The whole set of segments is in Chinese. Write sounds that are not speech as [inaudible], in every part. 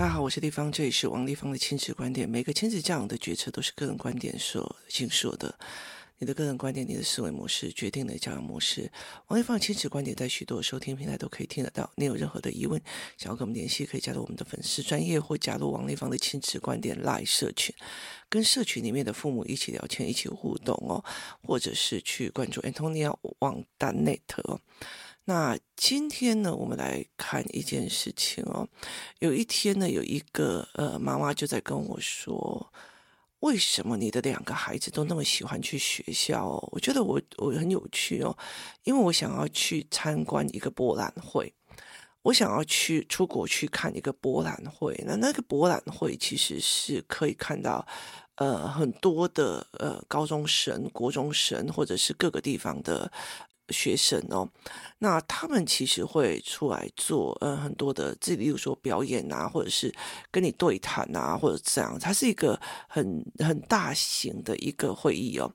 大家好，我是丽芳，这里是王丽芳的亲子观点。每个亲子教养的决策都是个人观点所形塑的。你的个人观点，你的思维模式决定了教养模式。王丽芳亲子观点在许多收听平台都可以听得到。你有任何的疑问，想要跟我们联系，可以加入我们的粉丝专业或加入王丽芳的亲子观点 Live 社群，跟社群里面的父母一起聊天，一起互动哦，或者是去关注 Antonia 王大 Net 哦。那今天呢，我们来看一件事情哦。有一天呢，有一个呃妈妈就在跟我说：“为什么你的两个孩子都那么喜欢去学校哦？”我觉得我我很有趣哦，因为我想要去参观一个博览会，我想要去出国去看一个博览会。那那个博览会其实是可以看到呃很多的呃高中生、国中生，或者是各个地方的。学生哦，那他们其实会出来做呃很多的，这例如说表演啊，或者是跟你对谈啊，或者这样，它是一个很很大型的一个会议哦。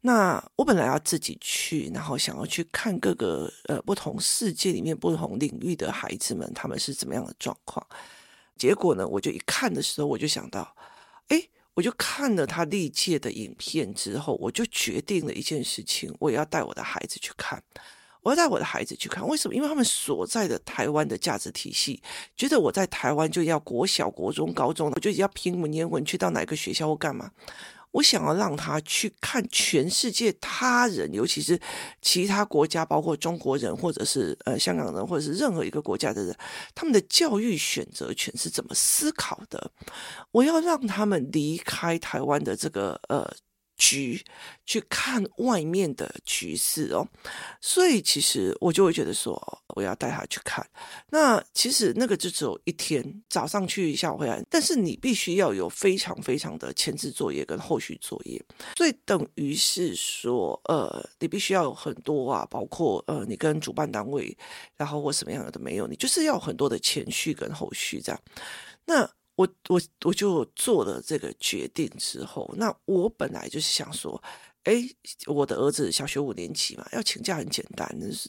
那我本来要自己去，然后想要去看各个呃不同世界里面不同领域的孩子们，他们是怎么样的状况。结果呢，我就一看的时候，我就想到，哎。我就看了他历届的影片之后，我就决定了一件事情，我也要带我的孩子去看。我要带我的孩子去看，为什么？因为他们所在的台湾的价值体系，觉得我在台湾就要国小、国中、高中，我就要拼文言文，去到哪个学校或干嘛。我想要让他去看全世界他人，尤其是其他国家，包括中国人，或者是呃香港人，或者是任何一个国家的人，他们的教育选择权是怎么思考的？我要让他们离开台湾的这个呃。局去看外面的局势哦，所以其实我就会觉得说，我要带他去看。那其实那个就只有一天，早上去，下午回来。但是你必须要有非常非常的前置作业跟后续作业，所以等于是说，呃，你必须要有很多啊，包括呃，你跟主办单位，然后或什么样的都没有，你就是要很多的前序跟后续这样。那。我我我就做了这个决定之后，那我本来就是想说，哎，我的儿子小学五年级嘛，要请假很简单，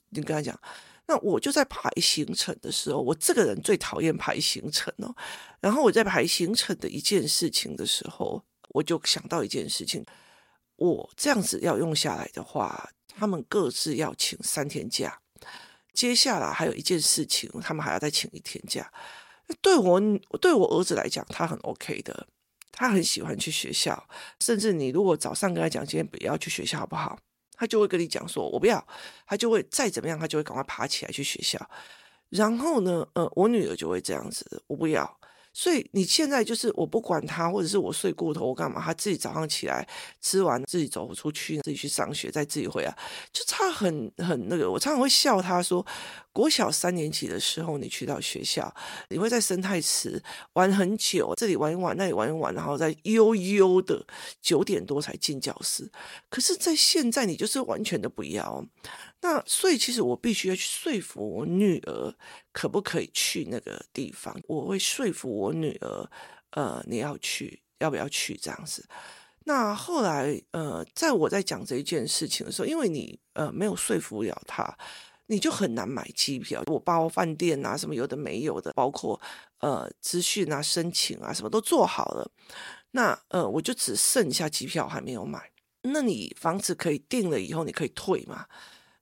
你跟他讲，那我就在排行程的时候，我这个人最讨厌排行程哦。然后我在排行程的一件事情的时候，我就想到一件事情，我这样子要用下来的话，他们各自要请三天假，接下来还有一件事情，他们还要再请一天假。对我对我儿子来讲，他很 OK 的，他很喜欢去学校。甚至你如果早上跟他讲今天不要去学校好不好，他就会跟你讲说我不要，他就会再怎么样，他就会赶快爬起来去学校。然后呢，呃，我女儿就会这样子，我不要。所以你现在就是我不管他，或者是我睡过头，我干嘛？他自己早上起来吃完，自己走出去，自己去上学，再自己回来，就差很很那个。我常常会笑他说，国小三年级的时候，你去到学校，你会在生态池玩很久，这里玩一玩，那里玩一玩，然后再悠悠的九点多才进教室。可是，在现在，你就是完全的不要。那所以，其实我必须要去说服我女儿，可不可以去那个地方？我会说服我女儿，呃，你要去，要不要去这样子？那后来，呃，在我在讲这一件事情的时候，因为你呃没有说服了她，你就很难买机票。我包饭店啊，什么有的没有的，包括呃资讯啊、申请啊，什么都做好了。那呃，我就只剩下机票还没有买。那你房子可以订了以后，你可以退吗？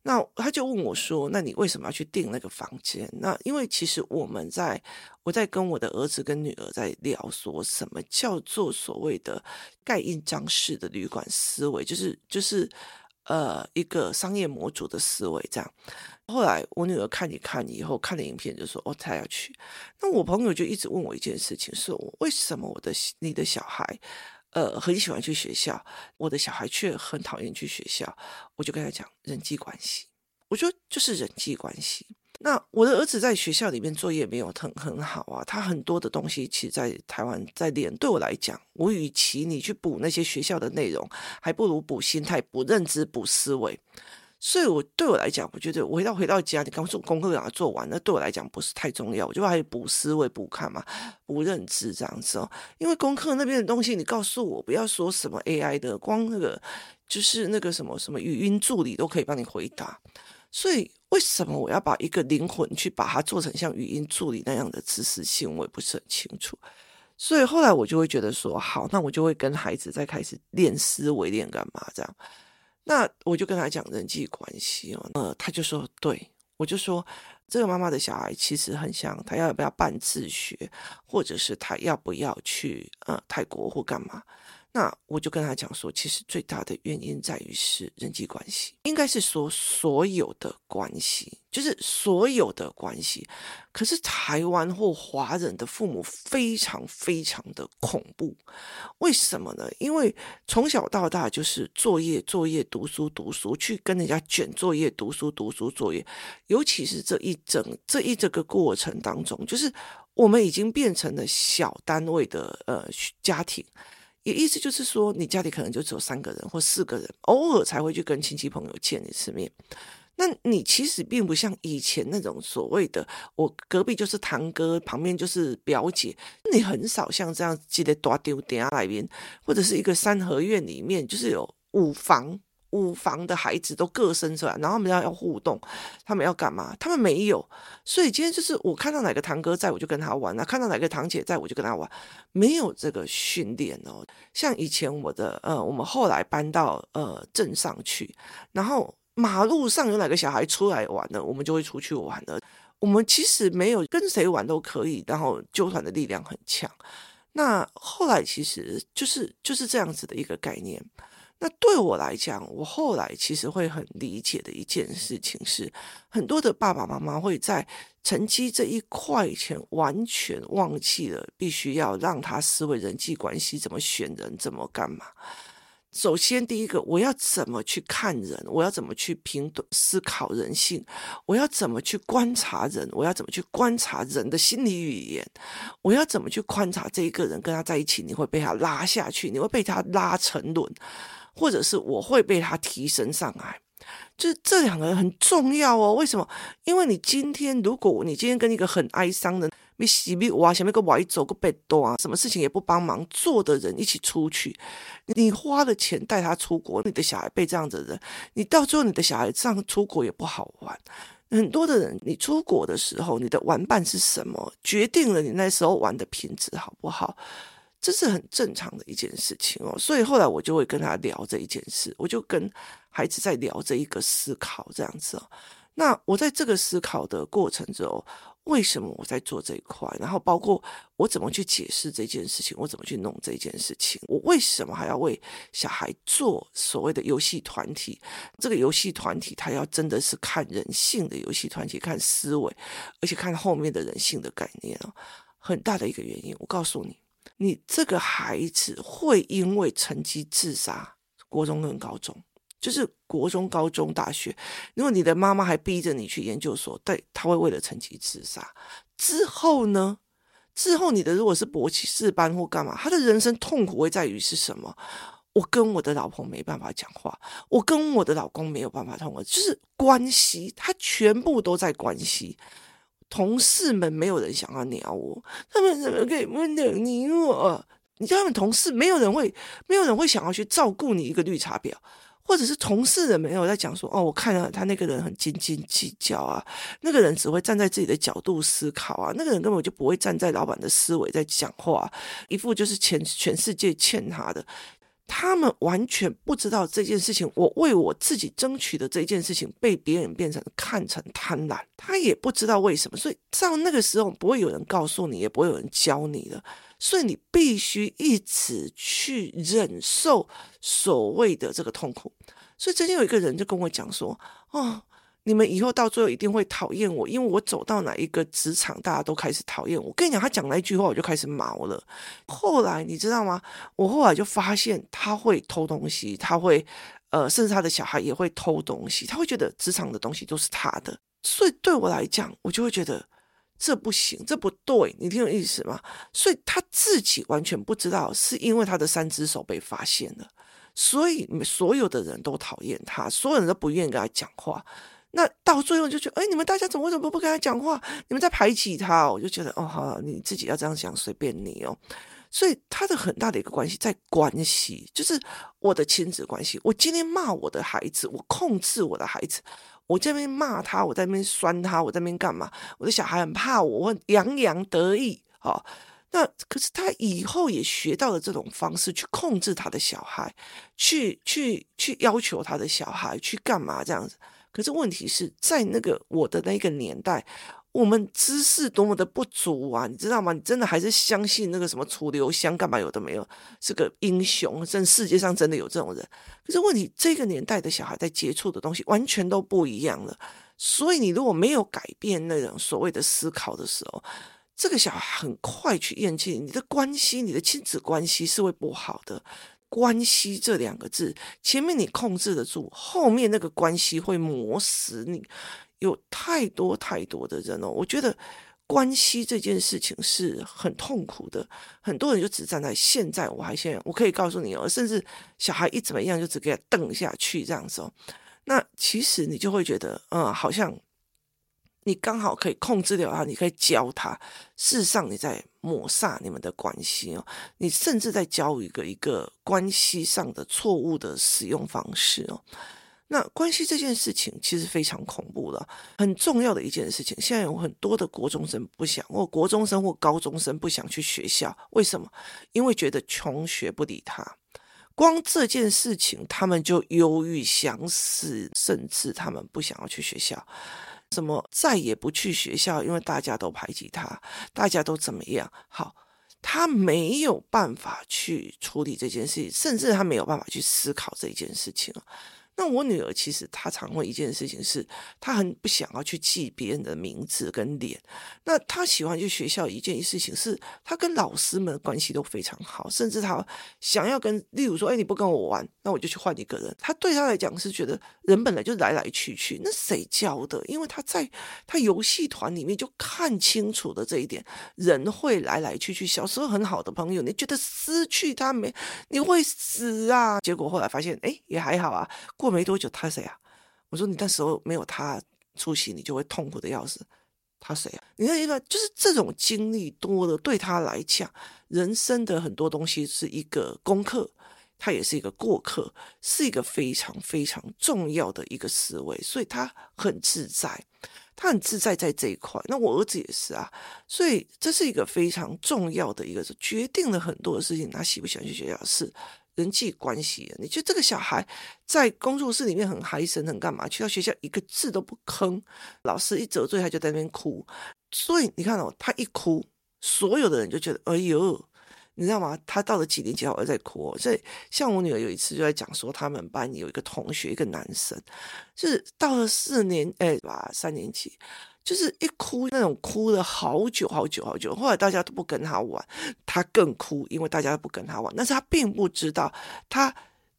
那他就问我说：“那你为什么要去订那个房间？”那因为其实我们在我在跟我的儿子跟女儿在聊，说什么叫做所谓的盖印章式的旅馆思维，就是就是呃一个商业模组的思维这样。后来我女儿看一看以后看了影片，就说：“哦，她要去。”那我朋友就一直问我一件事情，说：“为什么我的你的小孩？”呃，很喜欢去学校，我的小孩却很讨厌去学校。我就跟他讲人际关系，我说就是人际关系。那我的儿子在学校里面作业没有很很好啊，他很多的东西其实在台湾在练。对我来讲，我与其你去补那些学校的内容，还不如补心态、补认知、补思维。所以我，对我来讲，我觉得我回到回到家，你刚说功课给他做完，那对我来讲不是太重要。我就还补思维、补看嘛、补认知这样子哦。因为功课那边的东西，你告诉我不要说什么 AI 的，光那个就是那个什么什么语音助理都可以帮你回答。所以。为什么我要把一个灵魂去把它做成像语音助理那样的知识性？我也不是很清楚。所以后来我就会觉得说，好，那我就会跟孩子再开始练思维，练干嘛这样？那我就跟他讲人际关系哦，呃，他就说对，我就说这个妈妈的小孩其实很像，他要不要办自学，或者是他要不要去呃泰国或干嘛？那我就跟他讲说，其实最大的原因在于是人际关系，应该是说所有的关系，就是所有的关系。可是台湾或华人的父母非常非常的恐怖，为什么呢？因为从小到大就是作业作业读书读书，去跟人家卷作业读书读书作业，尤其是这一整这一这个过程当中，就是我们已经变成了小单位的呃家庭。也意思就是说，你家里可能就只有三个人或四个人，偶尔才会去跟亲戚朋友见一次面。那你其实并不像以前那种所谓的，我隔壁就是堂哥，旁边就是表姐，你很少像这样记得大丢点下来边，或者是一个三合院里面就是有五房。五房的孩子都各生出来，然后他们要要互动，他们要干嘛？他们没有，所以今天就是我看到哪个堂哥在，我就跟他玩；那看到哪个堂姐在，我就跟他玩。没有这个训练哦。像以前我的呃，我们后来搬到呃镇上去，然后马路上有哪个小孩出来玩的，我们就会出去玩了。我们其实没有跟谁玩都可以，然后纠团的力量很强。那后来其实就是就是这样子的一个概念。那对我来讲，我后来其实会很理解的一件事情是，很多的爸爸妈妈会在成绩这一块前完全忘记了，必须要让他思维人际关系怎么选人，怎么干嘛。首先，第一个，我要怎么去看人？我要怎么去评思考人性？我要怎么去观察人？我要怎么去观察人的心理语言？我要怎么去观察这一个人跟他在一起，你会被他拉下去，你会被他拉沉沦。或者是我会被他提升上来，就是这两个人很重要哦。为什么？因为你今天，如果你今天跟一个很哀伤的、你洗不哇，前面个歪走个被多啊，什么事情也不帮忙做的人一起出去，你花了钱带他出国，你的小孩被这样子的人，你到最后你的小孩这样出国也不好玩。很多的人，你出国的时候，你的玩伴是什么，决定了你那时候玩的品质好不好。这是很正常的一件事情哦，所以后来我就会跟他聊这一件事，我就跟孩子在聊这一个思考这样子哦。那我在这个思考的过程中，为什么我在做这一块？然后包括我怎么去解释这件事情，我怎么去弄这件事情？我为什么还要为小孩做所谓的游戏团体？这个游戏团体，他要真的是看人性的游戏团体，看思维，而且看后面的人性的概念哦。很大的一个原因，我告诉你。你这个孩子会因为成绩自杀，国中跟高中，就是国中、高中、大学。如果你的妈妈还逼着你去研究所，对，他会为了成绩自杀。之后呢？之后你的如果是博士班或干嘛，他的人生痛苦会在于是什么？我跟我的老婆没办法讲话，我跟我的老公没有办法通话，就是关系，他全部都在关系。同事们没有人想要鸟我，他们怎么可以温柔你我？你知道他们同事，没有人会，没有人会想要去照顾你一个绿茶婊，或者是同事的没有在讲说哦，我看到他那个人很斤斤计较啊，那个人只会站在自己的角度思考啊，那个人根本就不会站在老板的思维在讲话，一副就是全 [laughs] 全世界欠他的。他们完全不知道这件事情，我为我自己争取的这件事情被别人变成看成贪婪，他也不知道为什么，所以到那个时候不会有人告诉你，也不会有人教你的，所以你必须一直去忍受所谓的这个痛苦。所以曾经有一个人就跟我讲说：“哦。”你们以后到最后一定会讨厌我，因为我走到哪一个职场，大家都开始讨厌我。跟你讲，他讲那一句话，我就开始毛了。后来你知道吗？我后来就发现他会偷东西，他会呃，甚至他的小孩也会偷东西。他会觉得职场的东西都是他的，所以对我来讲，我就会觉得这不行，这不对。你听有意思吗？所以他自己完全不知道，是因为他的三只手被发现了，所以所有的人都讨厌他，所有人都不愿意跟他讲话。那到最后就觉得，哎，你们大家怎么为什么不跟他讲话？你们在排挤他？我就觉得，哦，好，你自己要这样想，随便你哦。所以他的很大的一个关系在关系，就是我的亲子关系。我今天骂我的孩子，我控制我的孩子，我这边骂他，我在那边酸他，我在那边干嘛？我的小孩很怕我，我洋洋得意啊。那可是他以后也学到了这种方式去控制他的小孩，去去去要求他的小孩去干嘛这样子。可是问题是在那个我的那个年代。我们知识多么的不足啊，你知道吗？你真的还是相信那个什么楚留香干嘛有的没有，是个英雄，真世界上真的有这种人。可是问题，这个年代的小孩在接触的东西完全都不一样了。所以你如果没有改变那种所谓的思考的时候，这个小孩很快去厌弃你的关系，你的亲子关系是会不好的。关系这两个字，前面你控制得住，后面那个关系会磨死你。有太多太多的人哦，我觉得关系这件事情是很痛苦的。很多人就只站在现在，我还现在，我可以告诉你哦，甚至小孩一怎么样，就只给他瞪下去这样子哦。那其实你就会觉得，嗯，好像你刚好可以控制掉他，你可以教他。事实上，你在抹杀你们的关系哦，你甚至在教一个一个关系上的错误的使用方式哦。那关系这件事情其实非常恐怖的，很重要的一件事情。现在有很多的国中生不想，或国中生或高中生不想去学校，为什么？因为觉得穷学不理他。光这件事情，他们就忧郁想死，甚至他们不想要去学校。怎么再也不去学校，因为大家都排挤他，大家都怎么样？好，他没有办法去处理这件事情，甚至他没有办法去思考这件事情。那我女儿其实她常会一件事情是，她很不想要去记别人的名字跟脸。那她喜欢去学校一件事情是，她跟老师们的关系都非常好，甚至她想要跟，例如说，哎，你不跟我玩，那我就去换一个人。她对她来讲是觉得人本来就来来去去，那谁教的？因为她在她游戏团里面就看清楚的这一点，人会来来去去。小时候很好的朋友，你觉得失去他没，你会死啊？结果后来发现，哎，也还好啊。过没多久，他谁啊？我说你那时候没有他出席，你就会痛苦的要死。他谁啊？你看一个，就是这种经历多了，对他来讲，人生的很多东西是一个功课，他也是一个过客，是一个非常非常重要的一个思维，所以他很自在，他很自在在这一块。那我儿子也是啊，所以这是一个非常重要的一个，决定了很多的事情。他喜不喜欢去学校是。人际关系，你觉得这个小孩在工作室里面很嗨森，很干嘛？去到学校一个字都不吭，老师一责罪他就在那边哭。所以你看哦，他一哭，所有的人就觉得哎呦，你知道吗？他到了几年级还在哭哦。所以像我女儿有一次就在讲说，他们班有一个同学，一个男生，就是到了四年哎吧三年级。就是一哭那种哭了好久好久好久，后来大家都不跟他玩，他更哭，因为大家都不跟他玩。但是他并不知道，他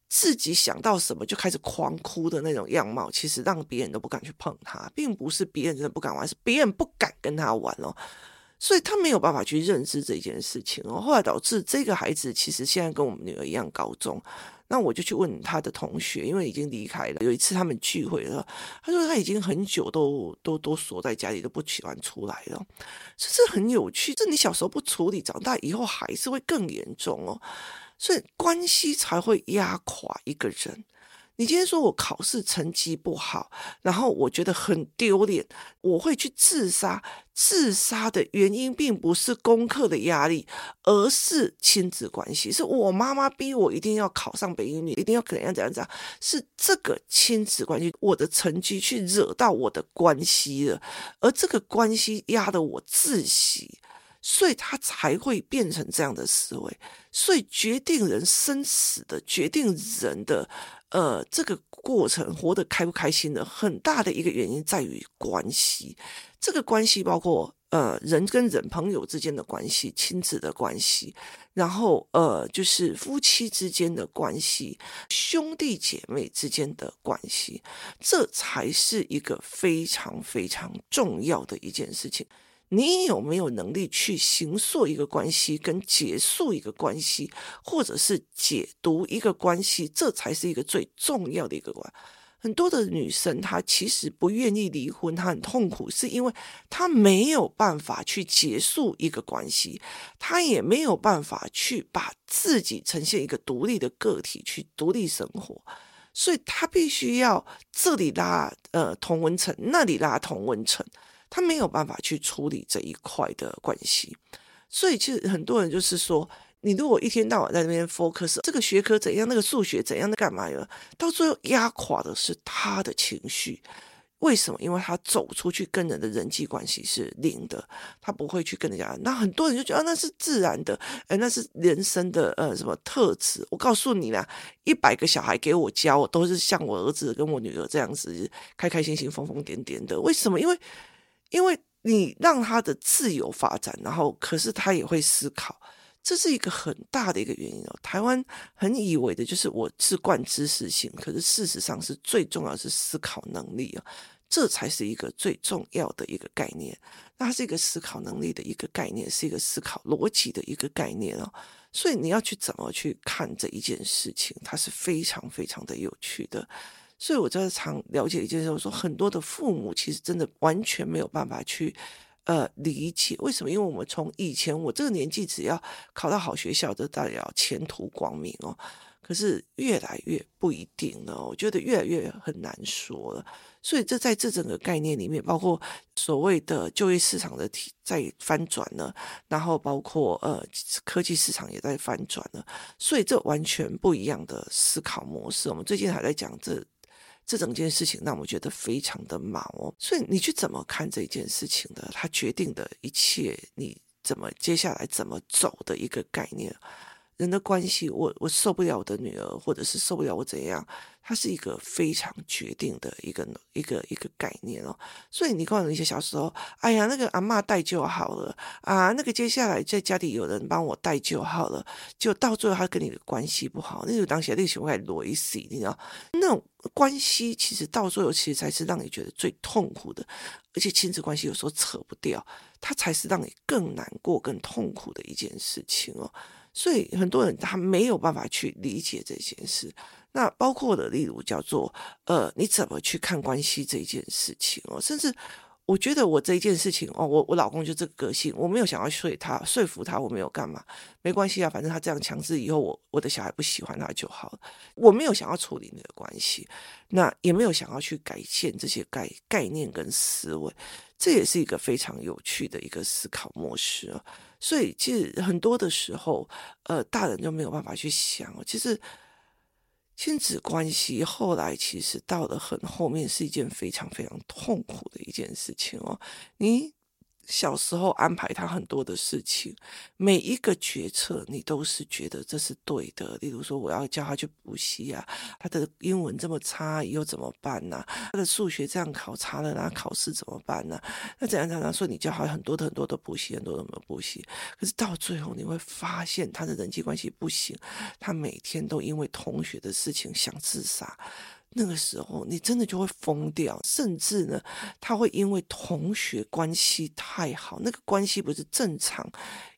自己想到什么就开始狂哭的那种样貌，其实让别人都不敢去碰他，并不是别人真的不敢玩，是别人不敢跟他玩哦。所以他没有办法去认知这件事情哦。后来导致这个孩子其实现在跟我们女儿一样高中。那我就去问他的同学，因为已经离开了。有一次他们聚会了，他说他已经很久都都都锁在家里，都不喜欢出来了。这是很有趣，这你小时候不处理，长大以后还是会更严重哦。所以关系才会压垮一个人。你今天说我考试成绩不好，然后我觉得很丢脸，我会去自杀。自杀的原因并不是功课的压力，而是亲子关系。是我妈妈逼我一定要考上北一女，一定要怎样怎样怎样。是这个亲子关系，我的成绩去惹到我的关系了，而这个关系压得我窒息。所以他才会变成这样的思维，所以决定人生死的，决定人的，呃，这个过程活得开不开心的，很大的一个原因在于关系。这个关系包括呃人跟人朋友之间的关系、亲子的关系，然后呃就是夫妻之间的关系、兄弟姐妹之间的关系，这才是一个非常非常重要的一件事情。你有没有能力去形塑一个关系，跟结束一个关系，或者是解读一个关系？这才是一个最重要的一个关。很多的女生她其实不愿意离婚，她很痛苦，是因为她没有办法去结束一个关系，她也没有办法去把自己呈现一个独立的个体去独立生活，所以她必须要这里拉呃同温层，那里拉同温层，他没有办法去处理这一块的关系，所以其实很多人就是说。你如果一天到晚在那边 focus 这个学科怎样，那个数学怎样的干嘛呀？到最后压垮的是他的情绪。为什么？因为他走出去跟人的人际关系是零的，他不会去跟人家。那很多人就觉得啊，那是自然的，哎，那是人生的呃什么特质？我告诉你啦，一百个小孩给我教，我都是像我儿子跟我女儿这样子，开开心心、疯疯癫癫的。为什么？因为因为你让他的自由发展，然后可是他也会思考。这是一个很大的一个原因哦。台湾很以为的就是我是惯知识性，可是事实上是最重要是思考能力啊，这才是一个最重要的一个概念。那是一个思考能力的一个概念，是一个思考逻辑的一个概念哦。所以你要去怎么去看这一件事情，它是非常非常的有趣的。所以我在常了解一件事，我说很多的父母其实真的完全没有办法去。呃，理解为什么？因为我们从以前我这个年纪，只要考到好学校，就代表前途光明哦。可是越来越不一定了，我觉得越来越很难说了。所以这在这整个概念里面，包括所谓的就业市场的体在翻转了，然后包括呃科技市场也在翻转了，所以这完全不一样的思考模式。我们最近还在讲这。这整件事情让我觉得非常的毛哦，所以你去怎么看这件事情的？它决定的一切，你怎么接下来怎么走的一个概念。人的关系，我我受不了我的女儿，或者是受不了我怎样，它是一个非常决定的一个一个一个概念哦。所以你告诉一些小时候，哎呀，那个阿嬷带就好了啊，那个接下来在家里有人帮我带就好了，就到最后他跟你的关系不好，那就当下那个情况落一死，你知道，那种关系其实到最后其实才是让你觉得最痛苦的，而且亲子关系有时候扯不掉，它才是让你更难过、更痛苦的一件事情哦。所以很多人他没有办法去理解这件事，那包括的例如叫做呃，你怎么去看关系这件事情哦，甚至我觉得我这一件事情哦，我我老公就这个个性，我没有想要说他说服他，我没有干嘛，没关系啊，反正他这样强制以后我我的小孩不喜欢他就好了，我没有想要处理那个关系，那也没有想要去改变这些概概念跟思维，这也是一个非常有趣的一个思考模式啊。所以，其实很多的时候，呃，大人就没有办法去想。其实，亲子关系后来其实到了很后面，是一件非常非常痛苦的一件事情哦。你。小时候安排他很多的事情，每一个决策你都是觉得这是对的。例如说，我要叫他去补习啊，他的英文这么差，以后怎么办呢？他的数学这样考差了，那考试怎么办呢？那怎样怎样说？你叫他很多的很多的补习，很多的没有补习，可是到最后你会发现他的人际关系不行，他每天都因为同学的事情想自杀。那个时候，你真的就会疯掉，甚至呢，他会因为同学关系太好，那个关系不是正常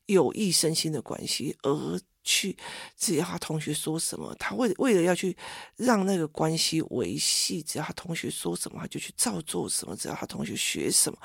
有益身心的关系，而去只要他同学说什么，他为为了要去让那个关系维系，只要他同学说什么，他就去照做什么；只要他同学学什么。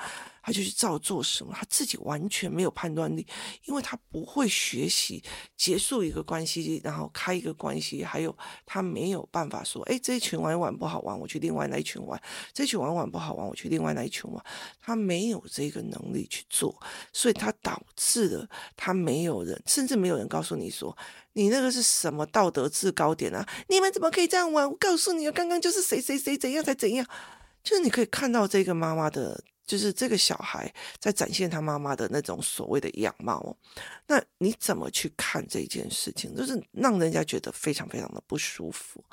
他就去照做什么，他自己完全没有判断力，因为他不会学习结束一个关系，然后开一个关系，还有他没有办法说，哎，这一群玩一玩不好玩，我去另外那一群玩；这一群玩玩不好玩，我去另外那一群玩。他没有这个能力去做，所以他导致了他没有人，甚至没有人告诉你说，你那个是什么道德制高点啊？你们怎么可以这样玩？我告诉你，刚刚就是谁谁谁怎样才怎样，就是你可以看到这个妈妈的。就是这个小孩在展现他妈妈的那种所谓的样貌，那你怎么去看这件事情？就是让人家觉得非常非常的不舒服，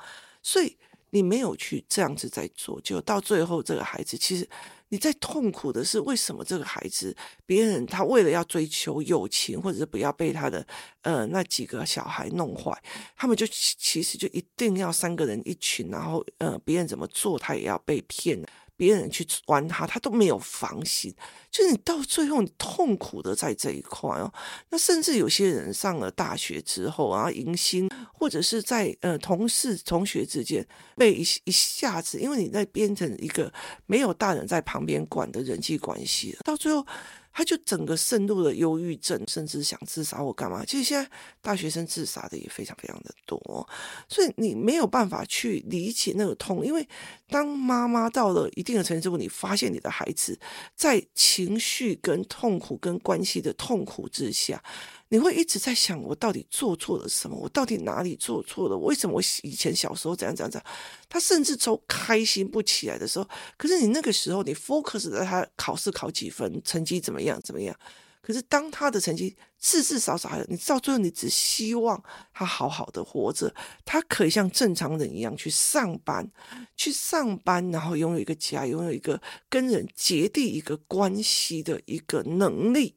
所以你没有去这样子在做，就到最后这个孩子其实你在痛苦的是为什么这个孩子别人他为了要追求友情，或者是不要被他的呃那几个小孩弄坏，他们就其实就一定要三个人一群，然后呃别人怎么做他也要被骗。别人去玩他，他都没有防心。就是你到最后，你痛苦的在这一块哦。那甚至有些人上了大学之后啊，迎新或者是在呃同事同学之间被一一下子，因为你在变成一个没有大人在旁边管的人际关系，到最后。他就整个渗入了忧郁症，甚至想自杀或干嘛。其实现在大学生自杀的也非常非常的多，所以你没有办法去理解那个痛，因为当妈妈到了一定的程度之后，你发现你的孩子在情绪跟痛苦跟关系的痛苦之下。你会一直在想，我到底做错了什么？我到底哪里做错了？为什么我以前小时候怎样怎样怎样？他甚至都开心不起来的时候，可是你那个时候你 focus 在他考试考几分，成绩怎么样怎么样？可是当他的成绩至至少少还有，你到最后你只希望他好好的活着，他可以像正常人一样去上班，去上班，然后拥有一个家，拥有一个跟人结缔一个关系的一个能力。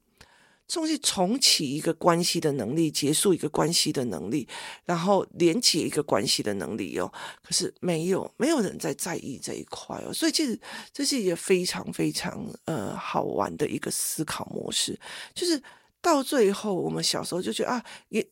重新重启一个关系的能力，结束一个关系的能力，然后连接一个关系的能力哦。可是没有，没有人在在意这一块哦。所以其实这是一个非常非常呃好玩的一个思考模式。就是到最后，我们小时候就觉得啊，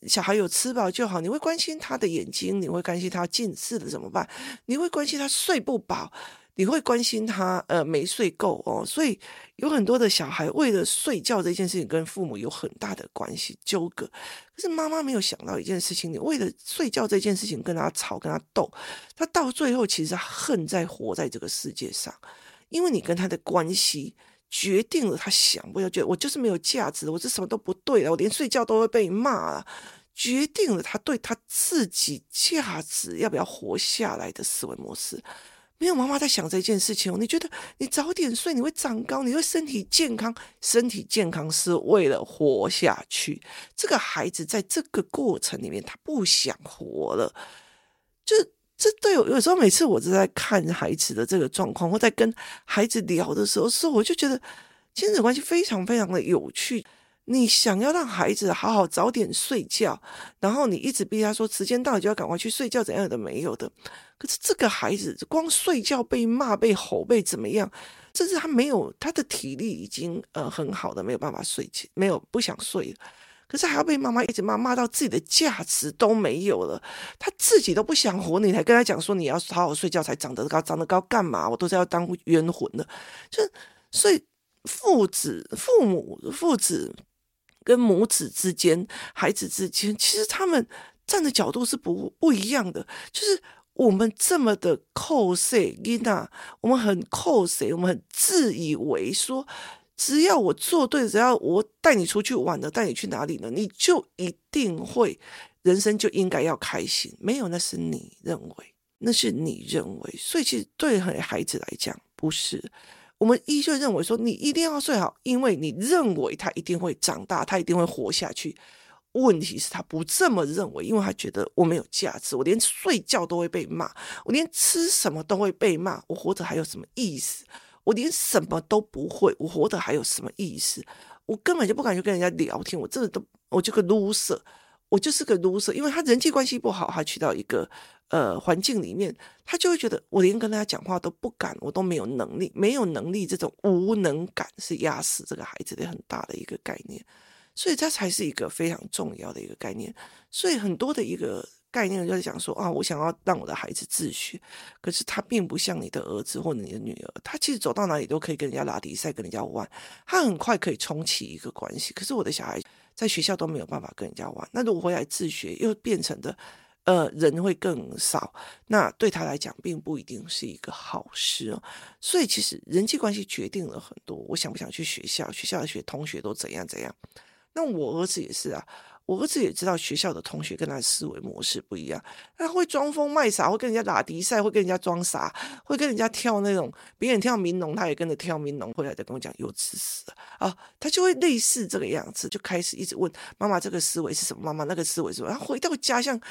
小孩有吃饱就好。你会关心他的眼睛，你会关心他近视了怎么办？你会关心他睡不饱。你会关心他，呃，没睡够哦，所以有很多的小孩为了睡觉这件事情跟父母有很大的关系纠葛。可是妈妈没有想到一件事情，你为了睡觉这件事情跟他吵，跟他斗，他到最后其实恨在活在这个世界上，因为你跟他的关系决定了他想不要，觉得我就是没有价值，我这什么都不对了，我连睡觉都会被骂了，决定了他对他自己价值要不要活下来的思维模式。没有妈妈在想这件事情哦。你觉得你早点睡，你会长高，你会身体健康。身体健康是为了活下去。这个孩子在这个过程里面，他不想活了。就这对我有时候，每次我都在看孩子的这个状况，或在跟孩子聊的时候，时候我就觉得亲子关系非常非常的有趣。你想要让孩子好好早点睡觉，然后你一直逼他说时间到了就要赶快去睡觉，怎样的没有的。可是这个孩子光睡觉被骂、被吼、被怎么样，甚至他没有他的体力已经呃很好的没有办法睡觉，没有不想睡了。可是还要被妈妈一直骂，骂到自己的价值都没有了，他自己都不想活，你还跟他讲说你要好好睡觉才长得高，长得高干嘛？我都是要当冤魂的。就所以父子、父母、父子。跟母子之间、孩子之间，其实他们站的角度是不不一样的。就是我们这么的扣谁，妮娜，我们很扣谁，我们很自以为说，只要我做对，只要我带你出去玩了，带你去哪里呢，你就一定会人生就应该要开心。没有，那是你认为，那是你认为。所以其实对孩子来讲，不是。我们依旧认为说，你一定要睡好，因为你认为他一定会长大，他一定会活下去。问题是，他不这么认为，因为他觉得我没有价值，我连睡觉都会被骂，我连吃什么都会被骂，我活着还有什么意思？我连什么都不会，我活着还有什么意思？我根本就不敢去跟人家聊天，我真的都，我就个 loser，我就是个 loser，因为他人际关系不好，他去到一个。呃，环境里面，他就会觉得我连跟大家讲话都不敢，我都没有能力，没有能力，这种无能感是压死这个孩子的很大的一个概念，所以这才是一个非常重要的一个概念。所以很多的一个概念就是讲说啊，我想要让我的孩子自学，可是他并不像你的儿子或者你的女儿，他其实走到哪里都可以跟人家拉迪赛，跟人家玩，他很快可以重启一个关系。可是我的小孩在学校都没有办法跟人家玩，那如果回来自学，又变成的。呃，人会更少，那对他来讲并不一定是一个好事哦。所以其实人际关系决定了很多。我想不想去学校？学校的学同学都怎样怎样？那我儿子也是啊，我儿子也知道学校的同学跟他的思维模式不一样，他会装疯卖傻，会跟人家打敌赛，会跟人家装傻，会跟人家跳那种别人跳民农，他也跟着跳民农。回来再跟我讲幼稚死啊，他就会类似这个样子，就开始一直问妈妈这个思维是什么？妈妈那个思维是什么？然后回到家像。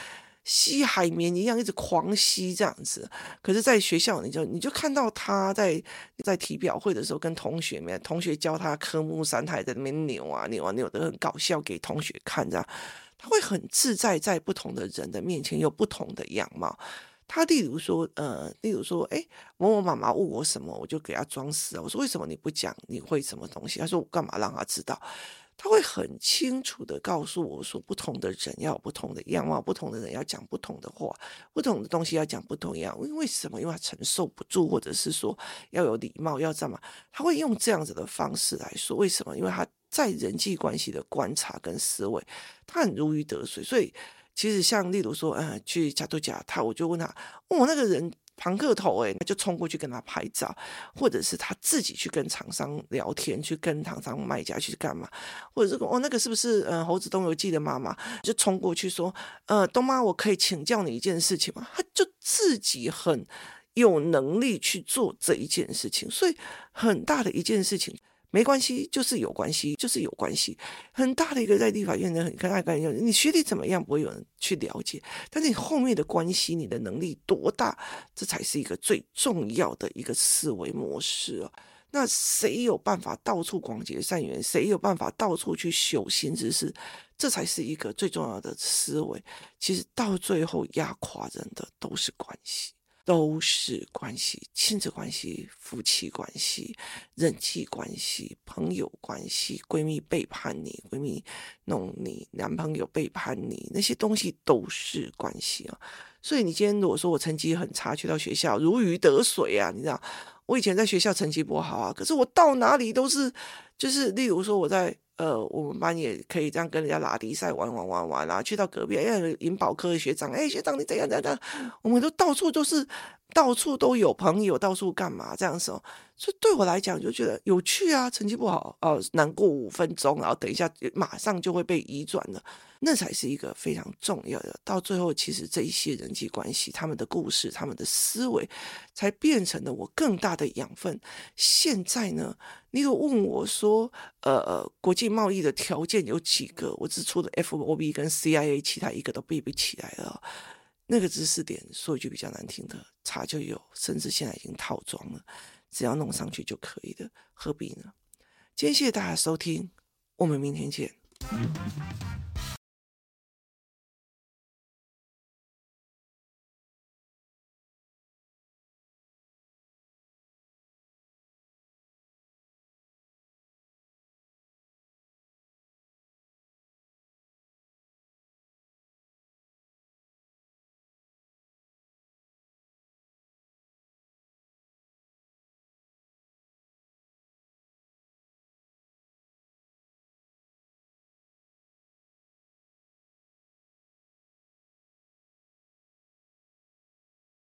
吸海绵一样一直狂吸这样子，可是，在学校你就你就看到他在在体表会的时候，跟同学们同学教他科目三，他还在那边扭啊扭啊扭的很搞笑，给同学看这样，他会很自在，在不同的人的面前有不同的样貌。他例如说，呃，例如说，哎，某某妈妈问我什么，我就给他装死啊。我说为什么你不讲你会什么东西？他说我干嘛让他知道？他会很清楚地告诉我说，不同的人要有不同的样貌，不同的人要讲不同的话，不同的东西要讲不同样。因为为什么？因为他承受不住，或者是说要有礼貌，要这么，他会用这样子的方式来说。为什么？因为他在人际关系的观察跟思维，他很如鱼得水。所以其实像例如说，嗯，去加多加，他我就问他，哦那个人。庞克头哎，就冲过去跟他拍照，或者是他自己去跟厂商聊天，去跟厂商卖家去干嘛？或者是哦，那个是不是嗯猴子东游记的妈妈就冲过去说，呃，东妈，我可以请教你一件事情吗？他就自己很有能力去做这一件事情，所以很大的一件事情。没关系，就是有关系，就是有关系。很大的一个在立法院的很跟爱干一样，你学历怎么样不会有人去了解，但是你后面的关系，你的能力多大，这才是一个最重要的一个思维模式啊。那谁有办法到处广结善缘？谁有办法到处去修心之事？这才是一个最重要的思维。其实到最后压垮人的都是关系。都是关系，亲子关系、夫妻关系、人际关系、朋友关系、闺蜜背叛你、闺蜜弄你、男朋友背叛你，那些东西都是关系啊。所以你今天如果说我成绩很差，去到学校如鱼得水啊，你知道，我以前在学校成绩不好啊，可是我到哪里都是，就是例如说我在。呃，我们班也可以这样跟人家拉迪赛玩玩玩玩啊，去到隔壁，哎，银保科的学长，哎，学长你怎样怎样？我们都到处都是，到处都有朋友，到处干嘛这样子哦。所以对我来讲就觉得有趣啊，成绩不好哦，难过五分钟，然后等一下马上就会被移转了。那才是一个非常重要的。到最后，其实这一些人际关系、他们的故事、他们的思维，才变成了我更大的养分。现在呢，你有问我说，呃，国际贸易的条件有几个？我只出了 FOB 跟 CIA，其他一个都背不起来了。那个知识点说一句比较难听的，查就有，甚至现在已经套装了，只要弄上去就可以的，何必呢？今天谢谢大家收听，我们明天见。